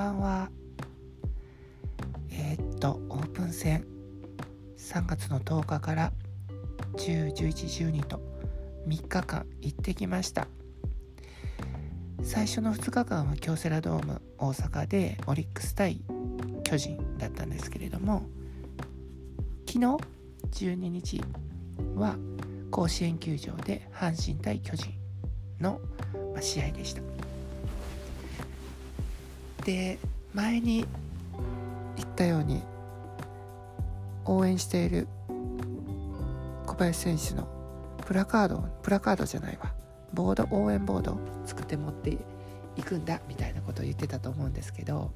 ばんは。えー、っとオープン戦。3月の10日から10、11、12と3日間行ってきました。最初の2日間は京セラドーム大阪でオリックス対巨人だったんですけれども昨日12日は甲子園球場で阪神対巨人の試合でした。で前に言ったように応援している小林選手のプラカードプラカードじゃないわ。ボード応援ボードを作って持っていくんだみたいなことを言ってたと思うんですけど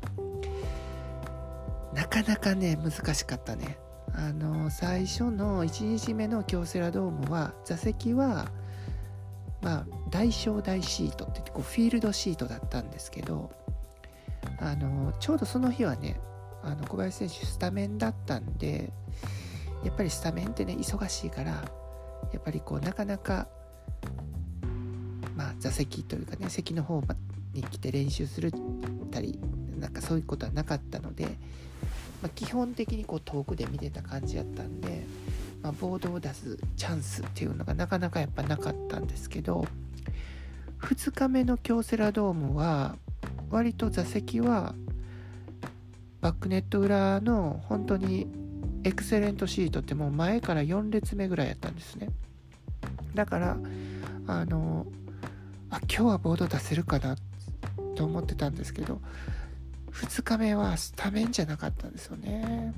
なかなかね難しかったね。あの最初の1日目の京セラドームは座席はまあ大小大シートって言ってこうフィールドシートだったんですけどあのちょうどその日はねあの小林選手スタメンだったんでやっぱりスタメンってね忙しいからやっぱりこうなかなかまあ座席というかね席の方に来て練習するたりなんかそういうことはなかったので、まあ、基本的にこう遠くで見てた感じやったんで、まあ、ボードを出すチャンスっていうのがなかなかやっぱなかったんですけど2日目の京セラドームは割と座席はバックネット裏の本当にエクセレントシートってもう前から4列目ぐらいやったんですね。だからあのあ今日はボード出せるかなと思ってたんですけど2日目はスタメンじゃなかったんですよね。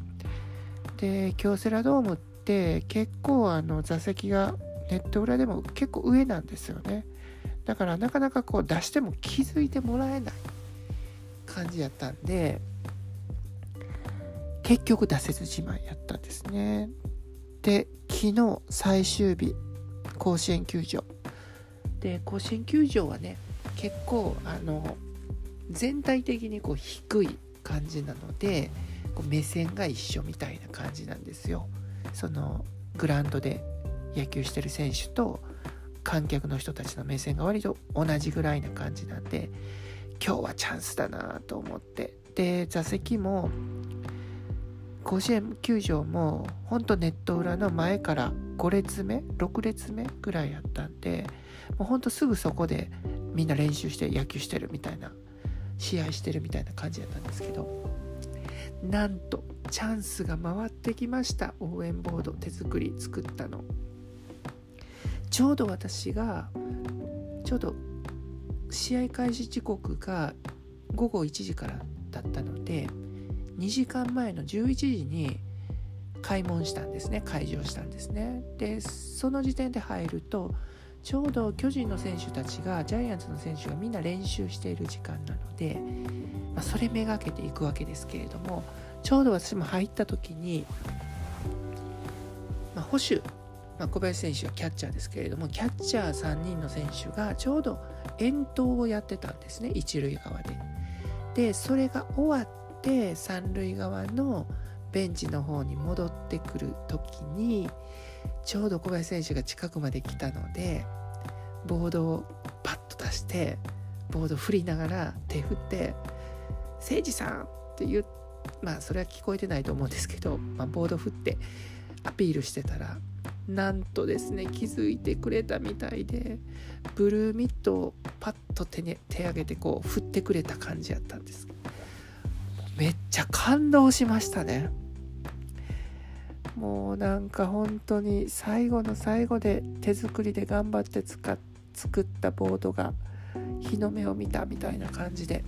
で京セラドームって結構あの座席がネット裏でも結構上なんですよね。だからなかなかこう出しても気づいてもらえない。感じやったんで結局出せずじまいやったんですね。で昨日最終日甲子園球場で甲子園球場はね結構あの全体的にこう低い感じなのでこう目線が一緒みたいな感じなんですよ。そのグラウンドで野球してる選手と観客の人たちの目線が割と同じぐらいな感じなんで今日はチャンスだなと思って。で座席も甲子園球場もほんとネット裏の前から5列目6列目ぐらいやったんでもうほんとすぐそこでみんな練習して野球してるみたいな試合してるみたいな感じやったんですけどなんとチャンスが回ってきました。応援ボード手作り作ったの。ちょうど私がちょうど試合開始時刻が午後1時からだったので2時間前の11時に開門したんですね。開場したんですね。でその時点で入るとちょうど巨人の選手たちがジャイアンツの選手がみんな練習している時間なので、まあ、それめがけていくわけですけれどもちょうど私も入った時に、まあ、保守、まあ、小林選手はキャッチャーですけれどもキャッチャー3人の選手がちょうど遠投をやってたんですね一塁側で。でそれが終わって三塁側のベンチの方に戻ってくる時にちょうど小林選手が近くまで来たのでボードをパッと出してボード振りながら手振って「誠司さん!」って言うまあそれは聞こえてないと思うんですけど、まあ、ボード振ってアピールしてたらなんとですね気づいてくれたみたいでブルーミットをパッと手に手上げてこう振ってくれた感じやったんです。めっちゃ感動しましたね。もうなんか本当に最後の最後で手作りで頑張って使っ作ったボードが日の目を見たみたいな感じで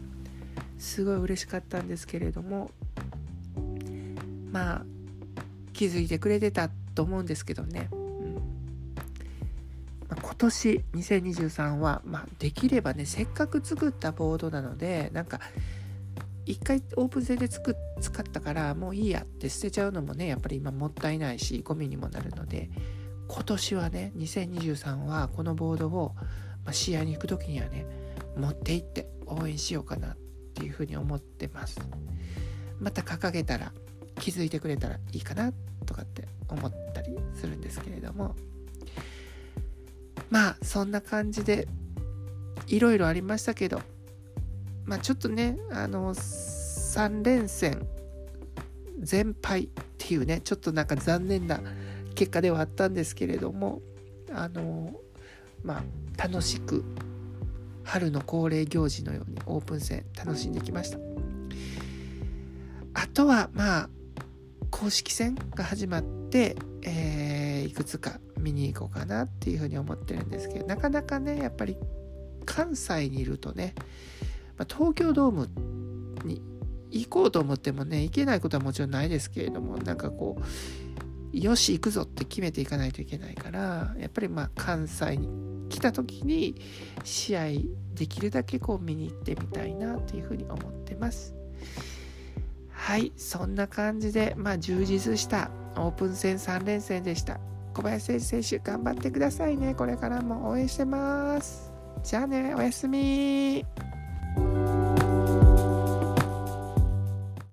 すごい嬉しかったんですけれどもまあ気づいてくれてたと思うんですけどね、年2023は、まあ、できればねせっかく作ったボードなのでなんか一回オープン戦で使ったからもういいやって捨てちゃうのもねやっぱり今もったいないしゴミにもなるので今年はね2023はこのボードを、まあ、試合に行く時にはね持って行って応援しようかなっていうふうに思ってます。また掲げたら気づいてくれたらいいかなとかって思ったりするんですけれどもまあそんな感じでいろいろありましたけどまあ、ちょっとねあの3連戦全敗っていうねちょっとなんか残念な結果ではあったんですけれどもあのまあ楽しく春の恒例行事のようにオープン戦楽しんできました。あとはまあ公式戦が始まって、えー、いくつか見に行こうかなっていうふうに思ってるんですけどなかなかねやっぱり関西にいるとね、まあ、東京ドームに行こうと思ってもね行けないことはもちろんないですけれどもなんかこうよし行くぞって決めていかないといけないからやっぱりまあ関西に来た時に試合できるだけこう見に行ってみたいなというふうに思ってます。はいそんな感じで、まあ、充実したオープン戦3連戦でした小林選手頑張ってくださいね。これからも応援してます。じゃあねおやすみ。